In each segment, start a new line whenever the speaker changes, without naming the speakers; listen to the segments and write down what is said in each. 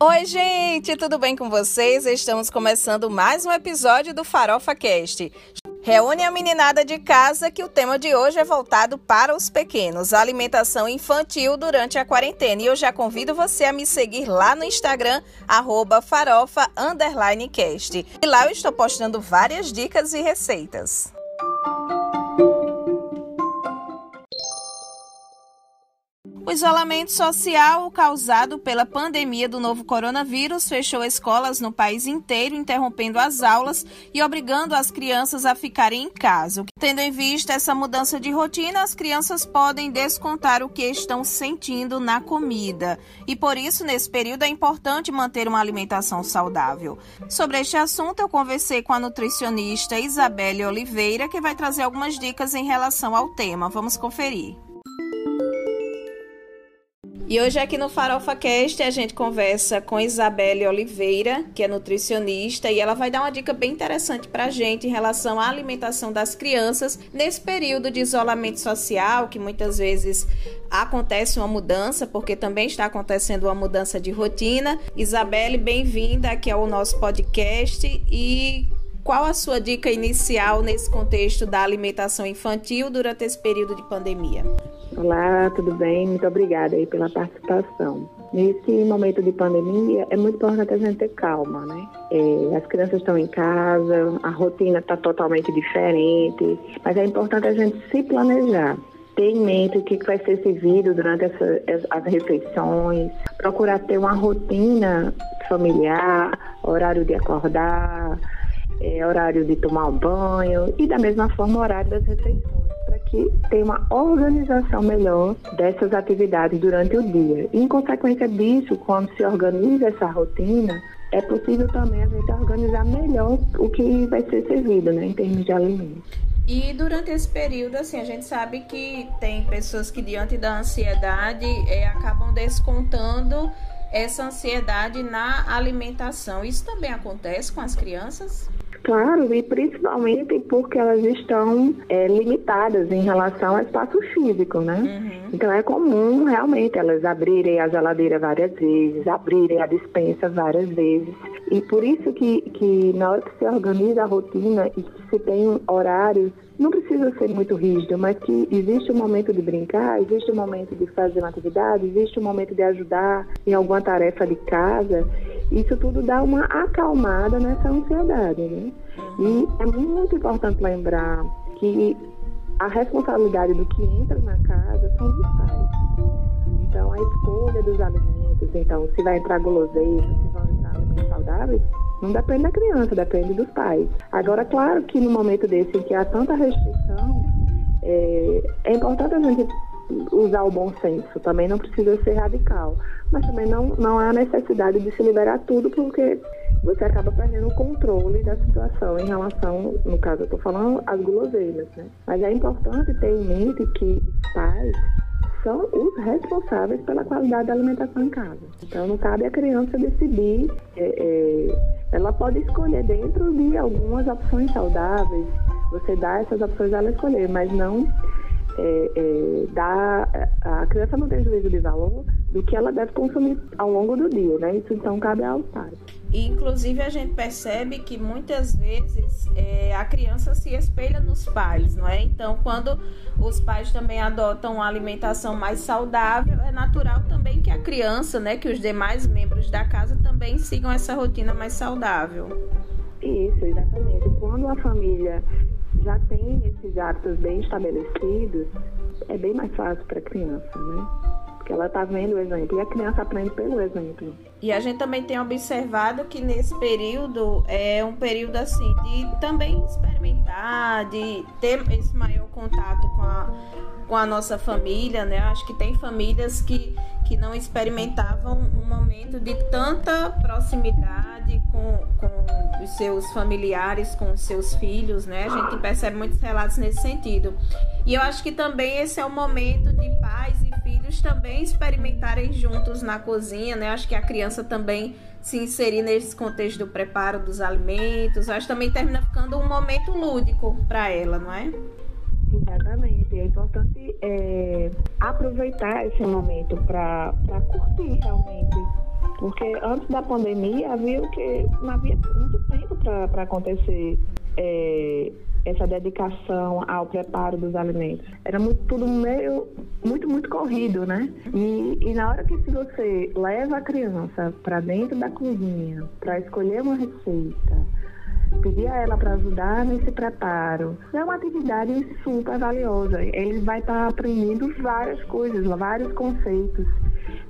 Oi, gente, tudo bem com vocês? Estamos começando mais um episódio do Farofa Cast. Reúne a meninada de casa que o tema de hoje é voltado para os pequenos, alimentação infantil durante a quarentena. E eu já convido você a me seguir lá no Instagram, arroba E lá eu estou postando várias dicas e receitas. O isolamento social causado pela pandemia do novo coronavírus fechou escolas no país inteiro, interrompendo as aulas e obrigando as crianças a ficarem em casa. Tendo em vista essa mudança de rotina, as crianças podem descontar o que estão sentindo na comida. E por isso, nesse período, é importante manter uma alimentação saudável. Sobre este assunto, eu conversei com a nutricionista Isabelle Oliveira, que vai trazer algumas dicas em relação ao tema. Vamos conferir. E hoje aqui no Farofa Cast a gente conversa com Isabelle Oliveira, que é nutricionista, e ela vai dar uma dica bem interessante para a gente em relação à alimentação das crianças nesse período de isolamento social, que muitas vezes acontece uma mudança, porque também está acontecendo uma mudança de rotina. Isabelle, bem-vinda aqui ao nosso podcast e qual a sua dica inicial nesse contexto da alimentação infantil durante esse período de pandemia?
Olá, tudo bem? Muito obrigada aí pela participação. Nesse momento de pandemia, é muito importante a gente ter calma, né? É, as crianças estão em casa, a rotina está totalmente diferente, mas é importante a gente se planejar ter em mente o que vai ser servido durante essa, as refeições, procurar ter uma rotina familiar, horário de acordar, é, horário de tomar um banho e da mesma forma o horário das refeições, que tenha uma organização melhor dessas atividades durante o dia. E, em consequência disso, quando se organiza essa rotina, é possível também a gente organizar melhor o que vai ser servido, né, em termos de alimentos.
E durante esse período, assim, a gente sabe que tem pessoas que diante da ansiedade é, acabam descontando essa ansiedade na alimentação. Isso também acontece com as crianças?
Claro, e principalmente porque elas estão é, limitadas em relação ao espaço físico, né? Uhum. Então é comum realmente elas abrirem a geladeira várias vezes, abrirem a dispensa várias vezes. E por isso que, que na hora que se organiza a rotina e que se tem horários não precisa ser muito rígido, mas que existe um momento de brincar, existe um momento de fazer uma atividade, existe um momento de ajudar em alguma tarefa de casa. Isso tudo dá uma acalmada nessa ansiedade, né? E é muito importante lembrar que a responsabilidade do que entra na casa são dos pais. Então, a escolha dos alimentos, então, se vai entrar guloseima, se vão entrar alimentos saudáveis, não depende da criança, depende dos pais. Agora, claro que no momento desse em que há tanta restrição, é, é importante a gente usar o bom senso, também não precisa ser radical, mas também não, não há necessidade de se liberar tudo, porque você acaba perdendo o controle da situação em relação, no caso eu estou falando, às guloseimas, né? Mas é importante ter em mente que os pais são os responsáveis pela qualidade da alimentação em casa. Então não cabe à criança decidir, é, é, ela pode escolher dentro de algumas opções saudáveis, você dá essas opções a ela escolher, mas não é, é, dá, a criança não tem juízo de valor do que ela deve consumir ao longo do dia, né? Isso então cabe aos pais.
E, inclusive, a gente percebe que muitas vezes é, a criança se espelha nos pais, não é? Então, quando os pais também adotam uma alimentação mais saudável, é natural também que a criança, né, que os demais membros da casa também sigam essa rotina mais saudável.
Isso, exatamente. Quando a família já tem esses hábitos bem estabelecidos, é bem mais fácil para a criança, né? Porque ela está vendo o exemplo e a criança aprende pelo exemplo.
E a gente também tem observado que nesse período é um período assim de também experimentar, de ter esse maior contato com a, com a nossa família, né? Acho que tem famílias que, que não experimentavam um momento de tanta proximidade com, com os seus familiares, com os seus filhos, né? A gente percebe muitos relatos nesse sentido. E eu acho que também esse é o momento de pais e filhos também experimentarem juntos na cozinha, né? Acho que a criança também se inserir nesse contexto do preparo dos alimentos, acho que também termina ficando um momento lúdico para ela, não é?
Exatamente. É importante é, aproveitar esse momento para curtir realmente Porque antes da pandemia havia o que não havia muito tempo para acontecer é, essa dedicação ao preparo dos alimentos. Era muito, tudo meio, muito, muito corrido, né? E, e na hora que se você leva a criança para dentro da cozinha para escolher uma receita, pedir a ela para ajudar nesse preparo. É uma atividade super valiosa. Ele vai estar tá aprendendo várias coisas, vários conceitos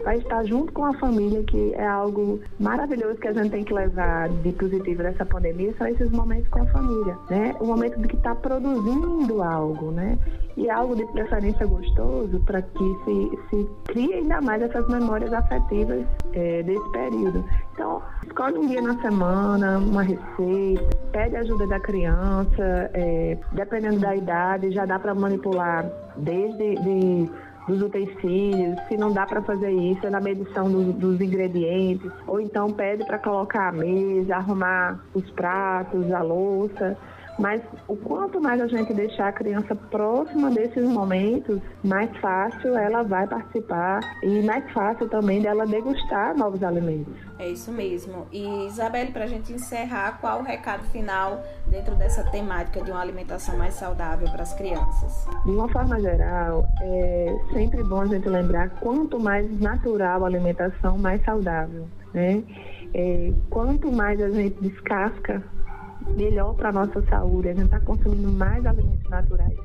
vai estar junto com a família, que é algo maravilhoso que a gente tem que levar de positivo dessa pandemia, são esses momentos com a família, né? O momento de que está produzindo algo, né? E algo de preferência gostoso para que se, se crie ainda mais essas memórias afetivas é, desse período. Então, escolhe um dia na semana, uma receita, pede ajuda da criança, é, dependendo da idade, já dá para manipular desde de dos utensílios, se não dá para fazer isso, é na medição do, dos ingredientes, ou então pede para colocar a mesa, arrumar os pratos, a louça. Mas o quanto mais a gente deixar a criança próxima desses momentos, mais fácil ela vai participar e mais fácil também dela degustar novos alimentos.
É isso mesmo. E Isabelle, para a gente encerrar, qual o recado final dentro dessa temática de uma alimentação mais saudável para as crianças?
De uma forma geral, é sempre bom a gente lembrar quanto mais natural a alimentação, mais saudável. Né? É, quanto mais a gente descasca melhor para a nossa saúde. A gente está consumindo mais alimentos naturais.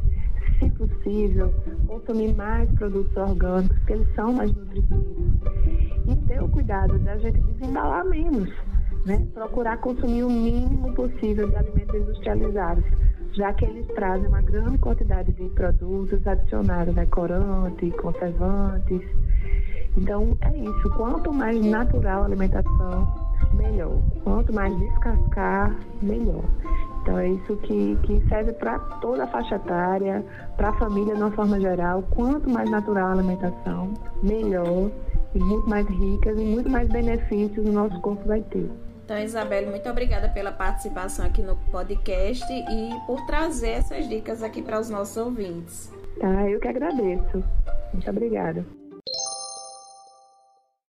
Se possível, consumir mais produtos orgânicos, porque eles são mais nutritivos. E ter o cuidado da gente desembalar menos, né? Procurar consumir o mínimo possível de alimentos industrializados, já que eles trazem uma grande quantidade de produtos adicionados, né? corantes, conservantes. Então, é isso. Quanto mais natural a alimentação, melhor. Quanto mais descascar, melhor. Então é isso que, que serve para toda a faixa etária, para a família de uma forma geral. Quanto mais natural a alimentação, melhor e muito mais ricas e muito mais benefícios o nosso corpo vai ter.
Então, Isabelle, muito obrigada pela participação aqui no podcast e por trazer essas dicas aqui para os nossos ouvintes.
Tá, eu que agradeço. Muito obrigada.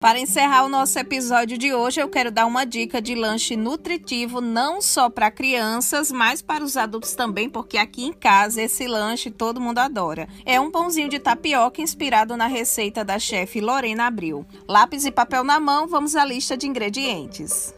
Para encerrar o nosso episódio de hoje, eu quero dar uma dica de lanche nutritivo não só para crianças, mas para os adultos também, porque aqui em casa esse lanche todo mundo adora. É um pãozinho de tapioca inspirado na receita da chefe Lorena Abril. Lápis e papel na mão, vamos à lista de ingredientes.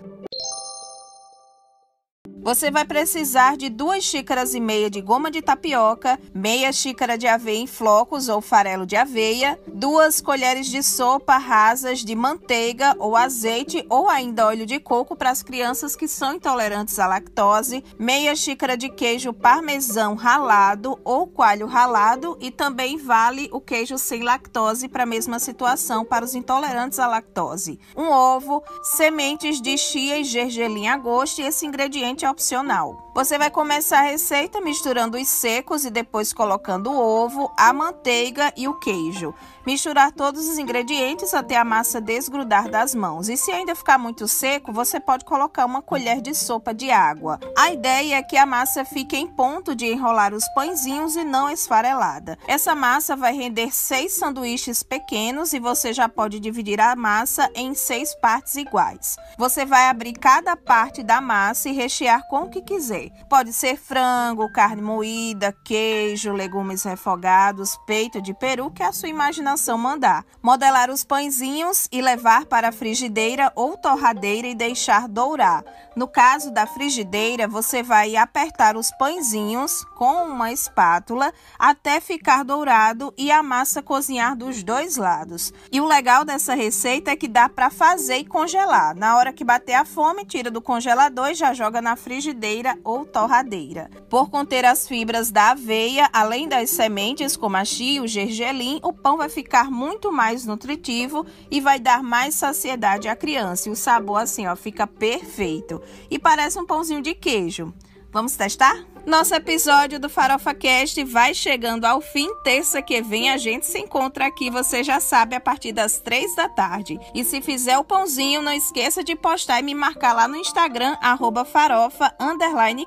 Você vai precisar de duas xícaras e meia de goma de tapioca, meia xícara de aveia em flocos ou farelo de aveia, duas colheres de sopa rasas de manteiga ou azeite ou ainda óleo de coco para as crianças que são intolerantes à lactose, meia xícara de queijo parmesão ralado ou coalho ralado e também vale o queijo sem lactose para a mesma situação para os intolerantes à lactose. Um ovo, sementes de chia e gergelim a gosto e esse ingrediente é opcional. Você vai começar a receita misturando os secos e depois colocando o ovo, a manteiga e o queijo. Misturar todos os ingredientes até a massa desgrudar das mãos. E se ainda ficar muito seco, você pode colocar uma colher de sopa de água. A ideia é que a massa fique em ponto de enrolar os pãezinhos e não esfarelada. Essa massa vai render seis sanduíches pequenos e você já pode dividir a massa em seis partes iguais. Você vai abrir cada parte da massa e rechear com o que quiser. Pode ser frango, carne moída, queijo, legumes refogados, peito de peru, que a sua imaginação mandar. Modelar os pãezinhos e levar para a frigideira ou torradeira e deixar dourar. No caso da frigideira, você vai apertar os pãezinhos com uma espátula até ficar dourado e a massa cozinhar dos dois lados. E o legal dessa receita é que dá para fazer e congelar. Na hora que bater a fome, tira do congelador e já joga na frigideira ou torradeira. Por conter as fibras da aveia, além das sementes como a chia o gergelim, o pão vai ficar muito mais nutritivo e vai dar mais saciedade à criança. E o sabor assim, ó, fica perfeito e parece um pãozinho de queijo. Vamos testar? Nosso episódio do Farofa Cast vai chegando ao fim. Terça que vem a gente se encontra aqui, você já sabe, a partir das três da tarde. E se fizer o pãozinho, não esqueça de postar e me marcar lá no Instagram, arroba farofa,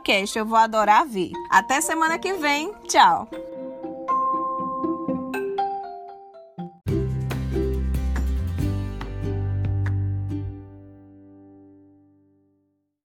cast. Eu vou adorar ver. Até semana que vem. Tchau!